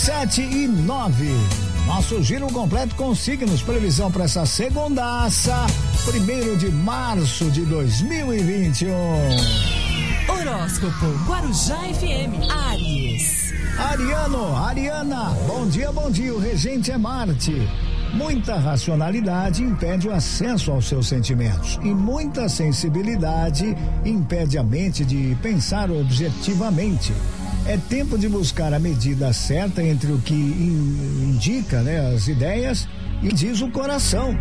Sete e nove. Nosso giro completo com signos, previsão para essa segundaça, primeiro de março de 2021. Horóscopo Guarujá FM Aries. Ariano, Ariana, bom dia, bom dia. O regente é Marte. Muita racionalidade impede o acesso aos seus sentimentos e muita sensibilidade impede a mente de pensar objetivamente. É tempo de buscar a medida certa entre o que in, indica né, as ideias e diz o coração.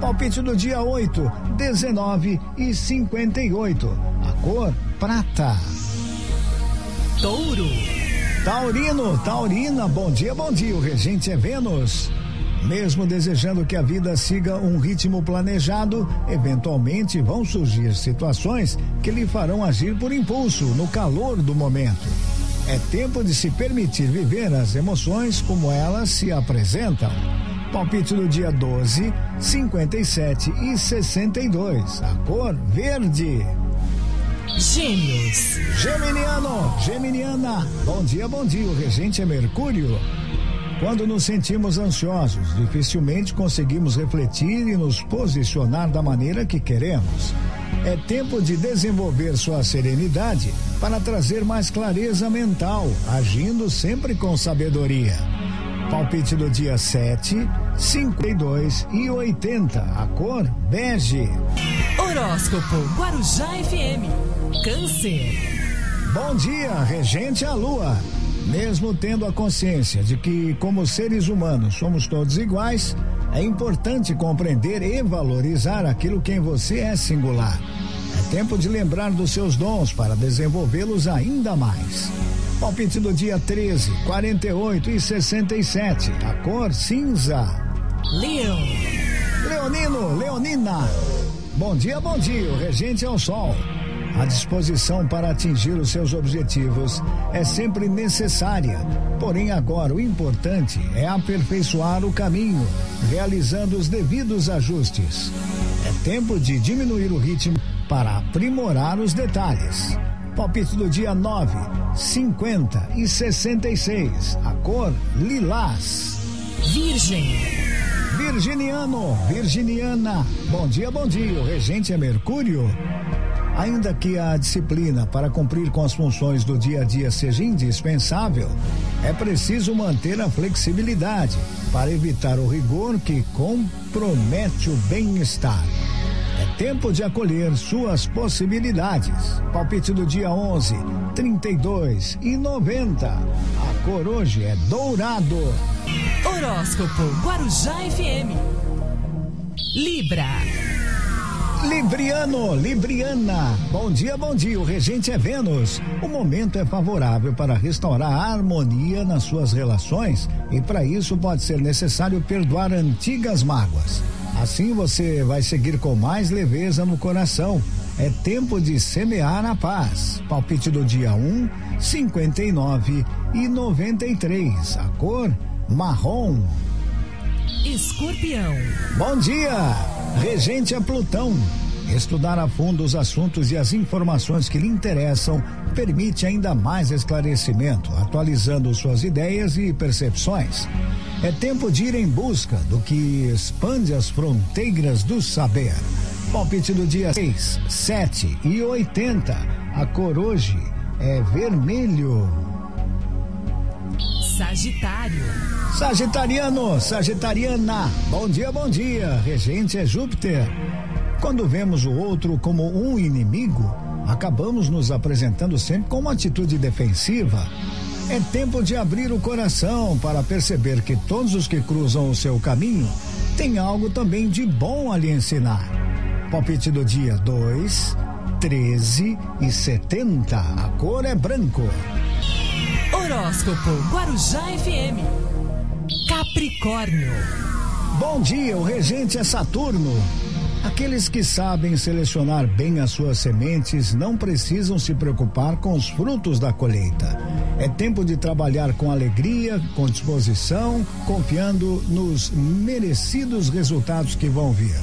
Palpite do dia 8, 19 e 58. A cor prata. Touro. Taurino, Taurina, bom dia, bom dia. O regente é Vênus. Mesmo desejando que a vida siga um ritmo planejado, eventualmente vão surgir situações que lhe farão agir por impulso, no calor do momento. É tempo de se permitir viver as emoções como elas se apresentam. Palpite do dia 12, 57 e 62. A cor verde. Gêmeos. Geminiano, Geminiana. Bom dia, bom dia. O regente é Mercúrio. Quando nos sentimos ansiosos, dificilmente conseguimos refletir e nos posicionar da maneira que queremos. É tempo de desenvolver sua serenidade para trazer mais clareza mental, agindo sempre com sabedoria. Palpite do dia 7, 52 e 80. A cor bege. Horóscopo Guarujá FM. Câncer. Bom dia, regente a lua. Mesmo tendo a consciência de que, como seres humanos, somos todos iguais, é importante compreender e valorizar aquilo que em você é singular. É tempo de lembrar dos seus dons para desenvolvê-los ainda mais. Palpite do dia 13, 48 e 67. A cor cinza. Leão. Leonino, Leonina. Bom dia, bom dia. O regente é o sol. A disposição para atingir os seus objetivos é sempre necessária, porém agora o importante é aperfeiçoar o caminho, realizando os devidos ajustes. É tempo de diminuir o ritmo para aprimorar os detalhes. Palpite do dia 9, 50 e 66. A cor lilás. Virgem. Virginiano, Virginiana. Bom dia, bom dia. O regente é Mercúrio. Ainda que a disciplina para cumprir com as funções do dia a dia seja indispensável, é preciso manter a flexibilidade para evitar o rigor que compromete o bem-estar. É tempo de acolher suas possibilidades. Palpite do dia 11, 32 e 90. A cor hoje é dourado. Horóscopo Guarujá FM. Libra. Libriano, Libriana. Bom dia, bom dia. O regente é Vênus. O momento é favorável para restaurar a harmonia nas suas relações e para isso pode ser necessário perdoar antigas mágoas. Assim você vai seguir com mais leveza no coração. É tempo de semear a paz. Palpite do dia 1, 59 e 93. A cor marrom. Escorpião. Bom dia! Regente é Plutão. Estudar a fundo os assuntos e as informações que lhe interessam permite ainda mais esclarecimento, atualizando suas ideias e percepções. É tempo de ir em busca do que expande as fronteiras do saber. Palpite do dia 6, 7 e 80. A cor hoje é vermelho. Sagitário. Sagitariano, Sagitariana, bom dia, bom dia. Regente é Júpiter. Quando vemos o outro como um inimigo, acabamos nos apresentando sempre com uma atitude defensiva. É tempo de abrir o coração para perceber que todos os que cruzam o seu caminho têm algo também de bom a lhe ensinar. Palpite do dia 2, 13 e 70. A cor é branco. Horóscopo Guarujá FM. Capricórnio. Bom dia, o regente é Saturno. Aqueles que sabem selecionar bem as suas sementes não precisam se preocupar com os frutos da colheita. É tempo de trabalhar com alegria, com disposição, confiando nos merecidos resultados que vão vir.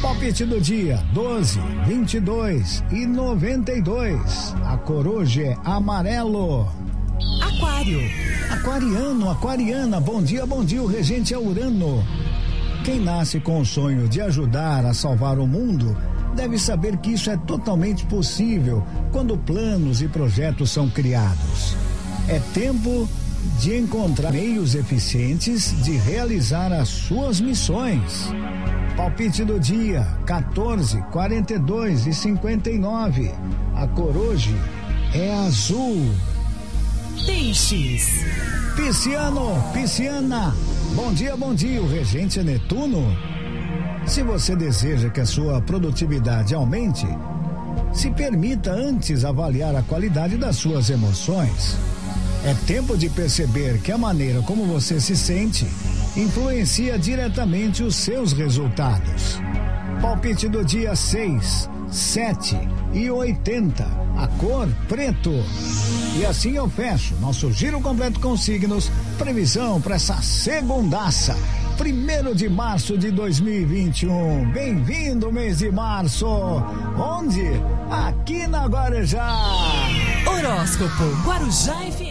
Palpite do dia: 12, 22 e 92. A cor hoje é amarelo. Aquário. Aquariano, aquariana, bom dia, bom dia, o regente é Urano. Quem nasce com o sonho de ajudar a salvar o mundo deve saber que isso é totalmente possível quando planos e projetos são criados. É tempo de encontrar meios eficientes de realizar as suas missões. Palpite do dia: 14, 42 e 59. A cor hoje é azul. Peixes. Pisciano, pisciana. Bom dia, bom dia. O regente Netuno. Se você deseja que a sua produtividade aumente, se permita antes avaliar a qualidade das suas emoções. É tempo de perceber que a maneira como você se sente influencia diretamente os seus resultados. Palpite do dia 6, 7 e 80. A cor preto. E assim eu fecho nosso giro completo com signos. Previsão para essa segundaça. Primeiro de março de 2021. Bem-vindo, mês de março. Onde? Aqui na Guarujá. Horóscopo Guarujá FM.